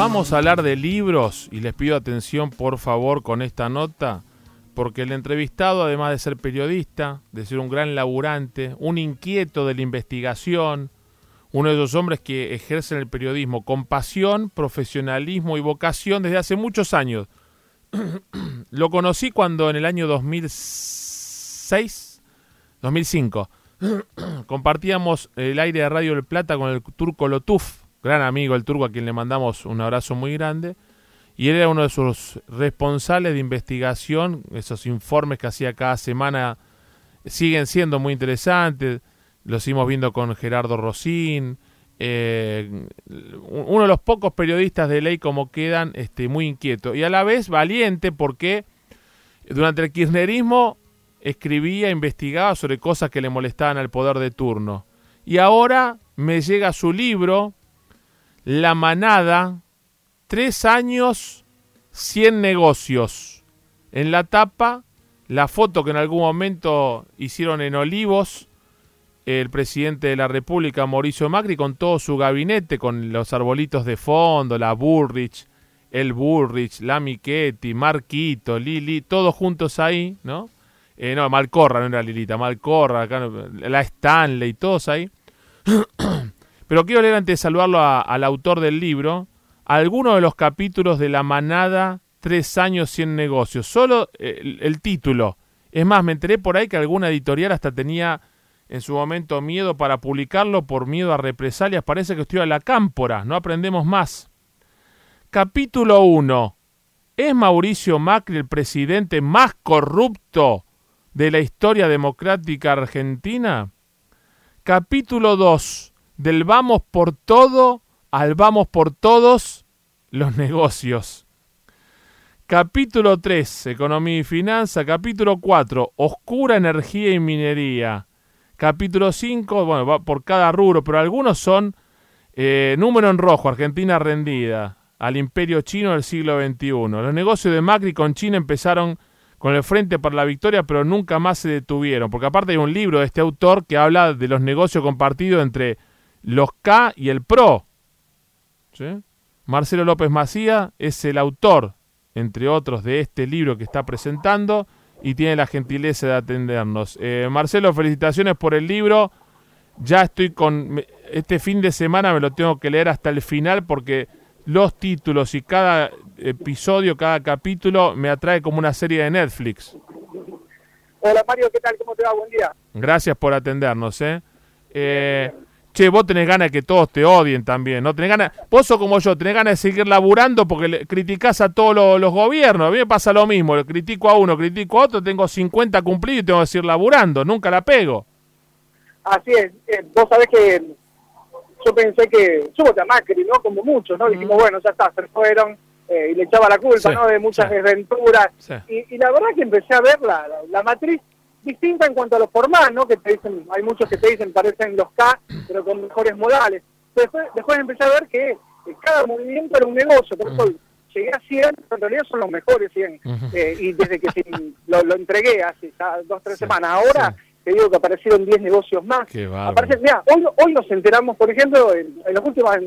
Vamos a hablar de libros y les pido atención por favor con esta nota, porque el entrevistado, además de ser periodista, de ser un gran laburante, un inquieto de la investigación, uno de esos hombres que ejercen el periodismo con pasión, profesionalismo y vocación desde hace muchos años. Lo conocí cuando en el año 2006, 2005, compartíamos el aire de Radio del Plata con el turco Lotuf, gran amigo el turco a quien le mandamos un abrazo muy grande, y él era uno de sus responsables de investigación, esos informes que hacía cada semana siguen siendo muy interesantes, los seguimos viendo con Gerardo Rosín, eh, uno de los pocos periodistas de ley como quedan este, muy inquieto y a la vez valiente porque durante el kirchnerismo escribía, investigaba sobre cosas que le molestaban al poder de turno. Y ahora me llega su libro, La Manada, tres años, cien negocios. En la tapa, la foto que en algún momento hicieron en Olivos, el presidente de la República, Mauricio Macri, con todo su gabinete, con los arbolitos de fondo, la Burrich, el Burrich, la Michetti, Marquito, Lili, todos juntos ahí, ¿no? Eh, no, Malcorra, no era Lilita, Malcorra, la Stanley, todos ahí. Pero quiero leer antes de saludarlo al autor del libro, algunos de los capítulos de La Manada, Tres años, Cien negocios. Solo el, el título. Es más, me enteré por ahí que alguna editorial hasta tenía en su momento miedo para publicarlo por miedo a represalias. Parece que estoy a la cámpora, no aprendemos más. Capítulo 1. ¿Es Mauricio Macri el presidente más corrupto de la historia democrática argentina? Capítulo 2. Del vamos por todo al vamos por todos los negocios. Capítulo 3. Economía y finanza. Capítulo 4. Oscura energía y minería. Capítulo 5, bueno, va por cada rubro, pero algunos son eh, número en rojo, Argentina rendida al imperio chino del siglo XXI. Los negocios de Macri con China empezaron con el Frente para la Victoria, pero nunca más se detuvieron, porque aparte hay un libro de este autor que habla de los negocios compartidos entre los K y el PRO. Marcelo López Macía es el autor, entre otros, de este libro que está presentando y tiene la gentileza de atendernos. Eh, Marcelo, felicitaciones por el libro. Ya estoy con... Este fin de semana me lo tengo que leer hasta el final porque los títulos y cada episodio, cada capítulo me atrae como una serie de Netflix. Hola Mario, ¿qué tal? ¿Cómo te va? Buen día. Gracias por atendernos. ¿eh? eh che, vos tenés ganas de que todos te odien también, ¿no? Tenés ganas, vos sos como yo, tenés ganas de seguir laburando porque le, criticás a todos los gobiernos. A mí me pasa lo mismo, le critico a uno, critico a otro, tengo 50 cumplidos y tengo que seguir laburando, nunca la pego. Así es, eh, vos sabés que yo pensé que, yo voté a Macri, ¿no? Como muchos, ¿no? Dijimos, bueno, ya está, se fueron eh, y le echaba la culpa, ¿no? De muchas desventuras. Y, la verdad que empecé a ver la, la matriz distinta en cuanto a los formatos, ¿no? Que te dicen, hay muchos que te dicen parecen los K, pero con mejores modales. Después, después empecé a ver que, cada movimiento era un negocio, por eso llegué a 100, pero en realidad son los mejores 100. Eh, y desde que lo, lo, entregué hace dos, tres semanas, ahora te digo que aparecieron 10 negocios más. Aparece, mira, hoy, hoy nos enteramos, por ejemplo, en, las últimas en,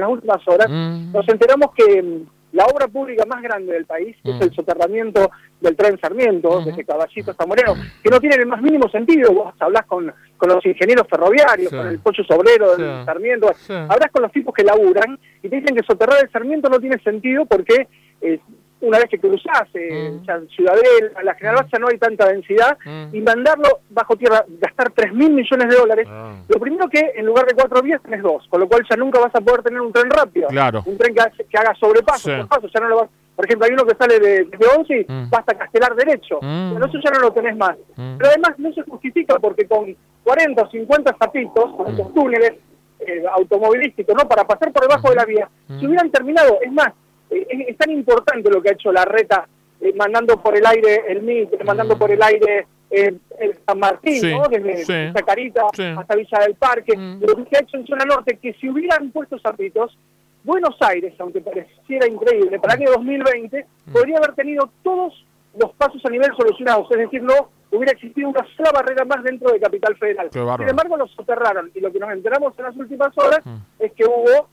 las últimas horas, mm. nos enteramos que la obra pública más grande del país, es mm. el soterramiento del tren Sarmiento, desde Caballito hasta Moreno, que no tiene el más mínimo sentido. Vos hablas con, con los ingenieros ferroviarios, con el pocho sobrero del Sarmiento, hablas con los tipos que laburan y te dicen que soterrar el Sarmiento no tiene sentido porque eh, una vez que cruzás eh, mm. Ciudadela, la General Baza no hay tanta densidad, mm. y mandarlo bajo tierra, gastar 3 mil millones de dólares, ah. lo primero que en lugar de cuatro vías tenés dos, con lo cual ya nunca vas a poder tener un tren rápido, un tren que, haga sobrepaso, ya no lo vas, por ejemplo, hay uno que sale de, de Once mm. basta castelar derecho, pero eso ya no lo tenés más. Pero además no se justifica porque con 40 o 50 zapitos, con estos túneles eh, automovilísticos, ¿no? Para pasar por debajo de la vía, si hubieran terminado, es más, es, tan importante lo que ha hecho la reta, eh, mandando por el aire el MIT, mandando mm. por el aire eh, el San Martín, desde Zacarita hasta Villa del Parque, mm. lo que se ha hecho en zona norte, que si hubieran puesto zapitos, Buenos Aires, aunque pareciera increíble, para el año 2020 mm. podría haber tenido todos los pasos a nivel solucionados, es decir, no hubiera existido una sola barrera más dentro de Capital Federal. Sin embargo, los soterraron y lo que nos enteramos en las últimas horas es que hubo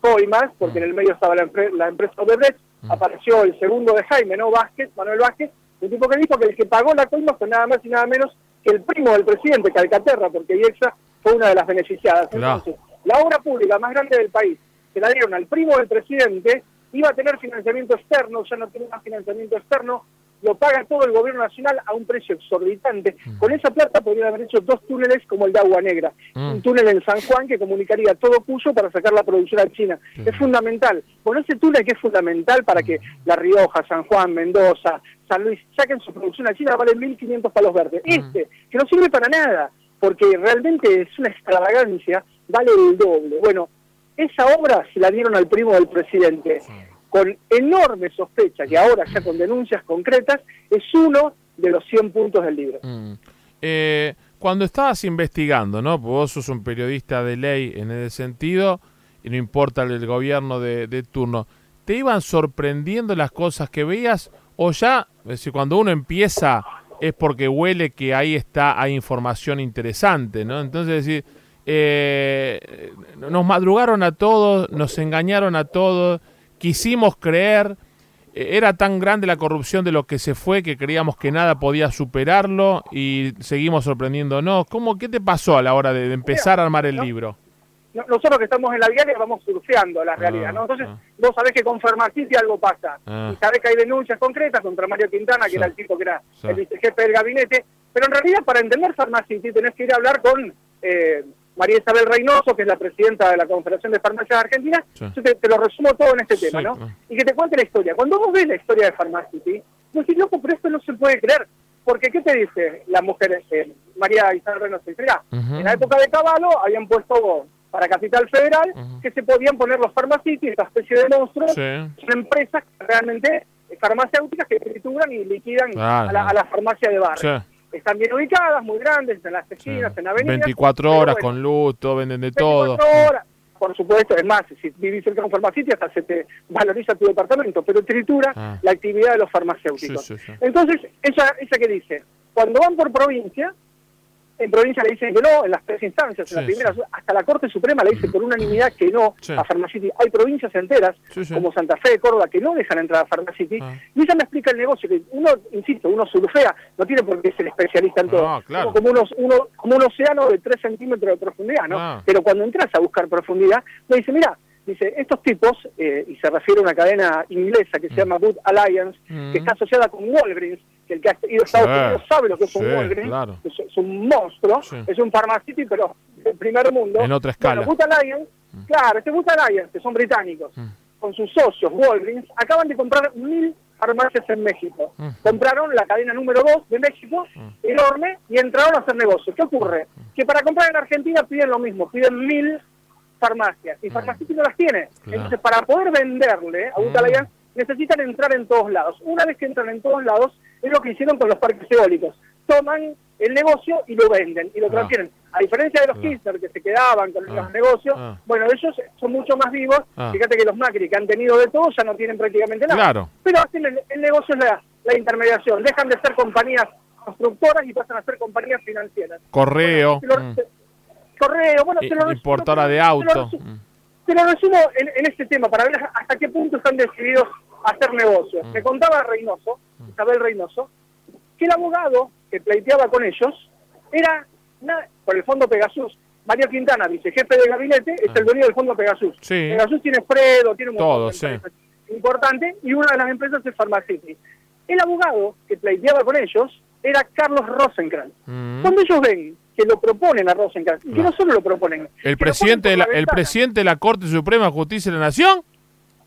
coimas, porque en el medio estaba la, empresa Odebrecht, apareció el segundo de Jaime, ¿no? Vázquez, Manuel Vázquez, un tipo que dijo que el que pagó la coima fue nada más y nada menos que el primo del presidente, Calcaterra, porque IEXA fue una de las beneficiadas. Entonces, la obra pública más grande del país, que la dieron al primo del presidente, iba a tener financiamiento externo, ya no tiene más financiamiento externo, lo paga todo el gobierno nacional a un precio exorbitante. Mm. Con esa plata podrían haber hecho dos túneles como el de Agua Negra. Mm. Un túnel en San Juan que comunicaría todo Cuyo para sacar la producción a China. Es fundamental. Bueno, ese túnel que es fundamental para que La Rioja, San Juan, Mendoza, San Luis saquen su producción a China vale 1.500 palos verdes. Mm. Este, que no sirve para nada, porque realmente es una extravagancia, vale el doble. Bueno, esa obra se la dieron al primo del presidente con enorme sospecha, que ahora ya con denuncias concretas, es uno de los 100 puntos del libro. Mm. Eh, cuando estabas investigando, ¿no? Porque vos sos un periodista de ley en ese sentido, y no importa el gobierno de, turno, ¿te iban sorprendiendo las cosas que veías? O ya, es decir, cuando uno empieza es porque huele que ahí está, hay información interesante, ¿no? Entonces, es decir, eh, nos madrugaron a todos, nos engañaron a todos, quisimos creer, eh, era tan grande la corrupción de lo que se fue que creíamos que nada podía superarlo y seguimos sorprendiéndonos. ¿Cómo, ¿Qué te pasó a la hora de, empezar a armar el libro? nosotros que estamos en la diaria vamos surfeando la realidad, ¿no? Ah, Entonces, ah. vos sabés que con Farmacity algo pasa. Ah. Y sabés que hay denuncias concretas contra Mario Quintana, que era el tipo que era el vicejefe del gabinete. Pero en realidad, para entender Farmacity, tenés que ir a hablar con eh, María Isabel Reynoso, que es la presidenta de la Confederación de Farmacias Argentinas. Yo te, lo resumo todo en este tema, ¿no? Y que te cuente la historia. Cuando vos ves la historia de Farmacity, vos decís, loco, pero esto no se puede creer. Porque, ¿qué te dice la mujer, eh, María Isabel Reynoso? Mira, en la época de Caballo habían puesto para Capital Federal que se podían poner los Farmacity, esta especie de monstruos, son empresas realmente farmacéuticas que trituran y liquidan a, la, a la farmacia de barrio están bien ubicadas, muy grandes, en las esquinas, en avenidas. 24 horas con luz, todo, venden de 24 todo. horas, por supuesto, es más, si vivís cerca de un farmacéutico hasta se te valoriza tu departamento, pero tritura ah. la actividad de los farmacéuticos. Entonces, ella, ella que dice, cuando van por provincia, en provincia le dicen que no, en las tres instancias, en la primera, hasta la Corte Suprema le dice por unanimidad que no a Pharmacity. Hay provincias enteras, como Santa Fe, Córdoba, que no dejan entrar a Pharmacity. Ah. Y ella me explica el negocio, que uno, insisto, uno surfea, no tiene por qué ser especialista en todo. como, unos, uno, como un océano de 3 centímetros de profundidad, ¿no? Ah. Pero cuando entras a buscar profundidad, me dice, mira, dice, estos tipos, eh, y se refiere a una cadena inglesa que se mm. llama Good Alliance, que mm. está asociada con Walgreens, que el que ha ido a Estados Unidos sabe lo que es un Walgreens, es, un monstruo, es un pharmacity, pero del primer mundo. En otra escala. Bueno, Good Alliance, mm. claro, este Good Alliance, que son británicos, con sus socios Walgreens, acaban de comprar mil farmacias en México. Compraron la cadena número dos de México, enorme, y entraron a hacer negocios. ¿Qué ocurre? Que para comprar en Argentina piden lo mismo, piden mil farmacias y Farmacity no las tiene. Entonces, para poder venderle a Butalaya, necesitan entrar en todos lados. Una vez que entran en todos lados, es lo que hicieron con los parques eólicos. Toman el negocio y lo venden y lo transfieren. A diferencia de los Kirchner que se quedaban con los negocios, bueno, ellos son mucho más vivos. Fíjate que los Macri que han tenido de todo ya no tienen prácticamente nada. Pero hacen el, negocio es la, la intermediación. Dejan de ser compañías constructoras y pasan a ser compañías financieras. Correo correo, bueno, te lo importadora de auto. Te lo, resumo en, este tema para ver hasta qué punto están decididos hacer negocios. Mm. Me contaba Reynoso, mm. Isabel Reynoso, que el abogado que pleiteaba con ellos era, por el fondo Pegasus, Mario Quintana, vicejefe de gabinete, es el ah. dueño del fondo Pegasus. Pegasus tiene Fredo, tiene un Todo, sí. importante, y una de las empresas es Pharmacity. El abogado que pleiteaba con ellos era Carlos Rosenkrantz. Mm. Cuando ellos ven que lo proponen a Rosenkrantz, y que no solo lo proponen. ¿El presidente, de la, ¿El presidente de la Corte Suprema de Justicia de la Nación?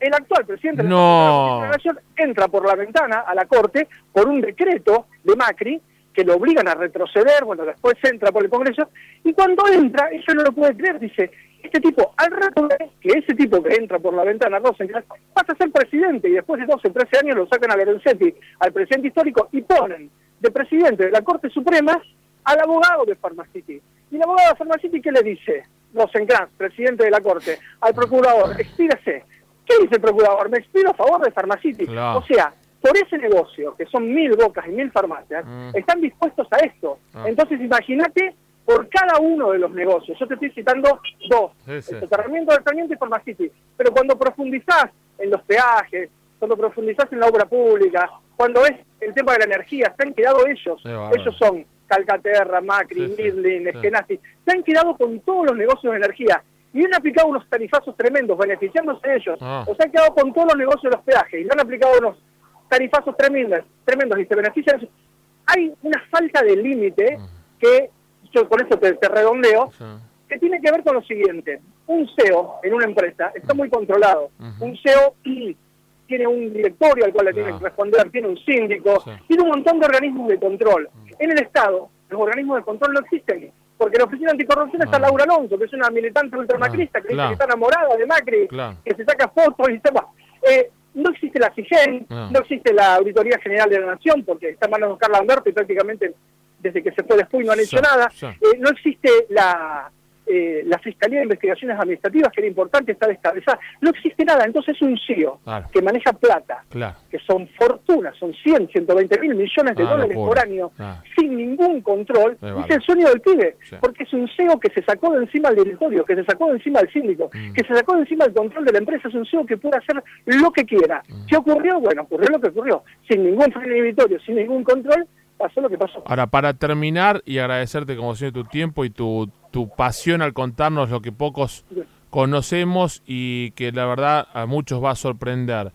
El actual presidente de la, Nación entra por la ventana a la Corte por un decreto de Macri que lo obligan a retroceder, bueno, después entra por el Congreso, y cuando entra, eso no lo puede creer, dice, este tipo, al rato que ese tipo que entra por la ventana, Rosenkrantz, pasa a ser presidente, y después de 12, 13 años lo sacan a Lorenzetti, al presidente histórico, y ponen de presidente de la Corte Suprema al abogado de Pharmacity. Y el abogado de Pharmacity, ¿qué le dice? Rosenkrantz, presidente de la Corte, al procurador, expírese. ¿Qué dice el procurador? Me expiro a favor de Pharmacity. O sea, por ese negocio, que son mil bocas y mil farmacias, mm. están dispuestos a esto. Ah. Entonces, imagínate por cada uno de los negocios. Yo te estoy citando dos, el soterramiento del Sarmiento y Pharmacity. Pero cuando profundizás en los peajes, cuando profundizás en la obra pública, cuando es el tema de la energía, se han quedado ellos. ellos son Calcaterra, Macri, Midlin, Eskenazi. Se han quedado con todos los negocios de energía y han aplicado unos tarifazos tremendos, beneficiándose de ellos. Ah. O se han quedado con todos los negocios de los peajes y le han aplicado unos tarifazos tremendos, tremendos y se benefician. Hay una falta de límite ah. que, yo con eso te, redondeo, que tiene que ver con lo siguiente. Un CEO en una empresa está muy controlado. Un CEO tiene un directorio al cual le tiene que responder, tiene un síndico, tiene un montón de organismos de control. En el Estado, los organismos de control no existen porque la Oficina Anticorrupción está Laura Alonso, que es una militante ultramacrista, que dice que está enamorada de Macri, que se saca fotos y se va. Eh, no existe la CIGEN, no. existe la Auditoría General de la Nación, porque está en manos de Carla Humberto y prácticamente desde que se fue después no han hecho nada. Eh, no existe la eh, la Fiscalía de Investigaciones Administrativas, que era importante, está descabezada. No existe nada, entonces es un CEO que maneja plata, que son fortunas, son 100, 120 mil millones de ah, dólares por año, sin ningún control. Es el sueño del pibe, porque es un CEO que se sacó de encima del directorio, que se sacó de encima del síndico, mm. que se sacó de encima del control de la empresa. Es un CEO que puede hacer lo que quiera. Mm. ¿Qué ocurrió? Bueno, ocurrió lo que ocurrió, sin ningún freno inhibitorio, sin ningún control, pasó lo que pasó. Ahora, para terminar y agradecerte como siempre tu tiempo y tu tu pasión al contarnos lo que pocos conocemos y que la verdad a muchos va a sorprender.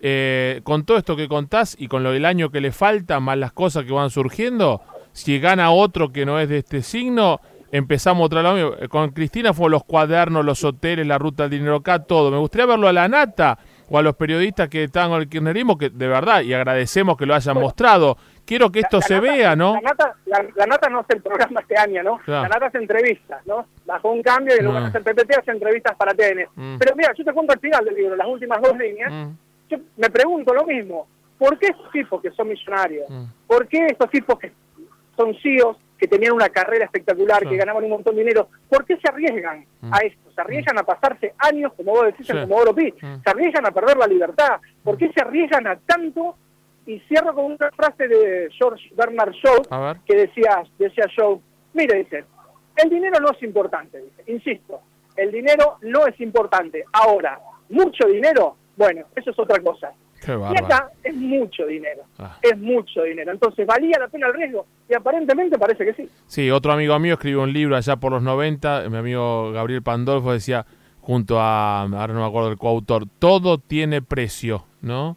Eh, con todo esto que contás y con lo del año que le falta, más las cosas que van surgiendo, si gana otro que no es de este signo, empezamos otra vez. Con Cristina fue los cuadernos, los hoteles, la ruta del dinero acá, todo. Me gustaría verlo a la nata o a los periodistas que están con el kirchnerismo, que de verdad, y agradecemos que lo hayan mostrado, quiero que esto se vea, ¿no? La nata, la, nata no hace el programa este año, ¿no? La nata hace entrevistas, ¿no? Bajó un cambio y en lugar de hacer PPT hace entrevistas para TN. Mm. Pero mira, yo te cuento al final del libro, las últimas dos líneas, mm. yo me pregunto lo mismo, ¿por qué estos tipos que son millonarios? Mm. ¿Por qué estos tipos que son CEOs, que tenían una carrera espectacular, que ganaban un montón de dinero, ¿por qué se arriesgan a esto? Se arriesgan a pasarse años, como vos decís, como Oro Pi, se arriesgan a perder la libertad, ¿por qué se arriesgan a tanto y cierro con una frase de George Bernard Shaw, que decía, decía Shaw, mire, dice, el dinero no es importante, dice, insisto, el dinero no es importante. Ahora, mucho dinero, bueno, eso es otra cosa. y acá es mucho dinero, ah. es mucho dinero. Entonces, ¿valía la pena el riesgo? Y aparentemente parece que sí. Sí, otro amigo mío escribió un libro allá por los 90, mi amigo Gabriel Pandolfo decía, junto a, ahora no me acuerdo el coautor, todo tiene precio, ¿no?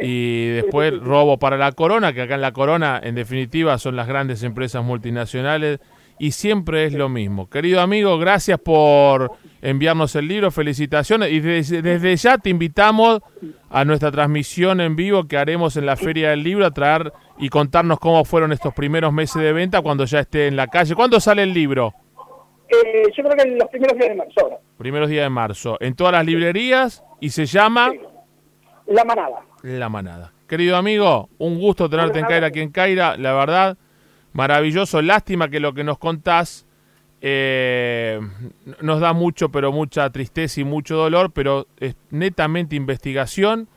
Y después robo para la corona, que acá en la corona en definitiva son las grandes empresas multinacionales y siempre es lo mismo. Querido amigo, gracias por enviarnos el libro, felicitaciones y desde, ya te invitamos a nuestra transmisión en vivo que haremos en la Feria del Libro a traer y contarnos cómo fueron estos primeros meses de venta cuando ya esté en la calle. ¿Cuándo sale el libro? Eh, yo creo que en los primeros días de marzo. Primeros días de marzo. En todas las librerías y se llama... La Manada. La Manada. Querido amigo, un gusto tenerte en Caira aquí en Caira, la verdad, maravilloso. Lástima que lo que nos contás eh, nos da mucho, pero mucha tristeza y mucho dolor, pero es netamente investigación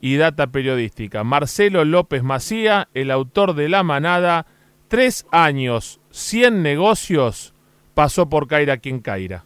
y data periodística. Marcelo López Macía, el autor de La Manada, tres años, cien negocios, pasó por Caira aquí en Caira.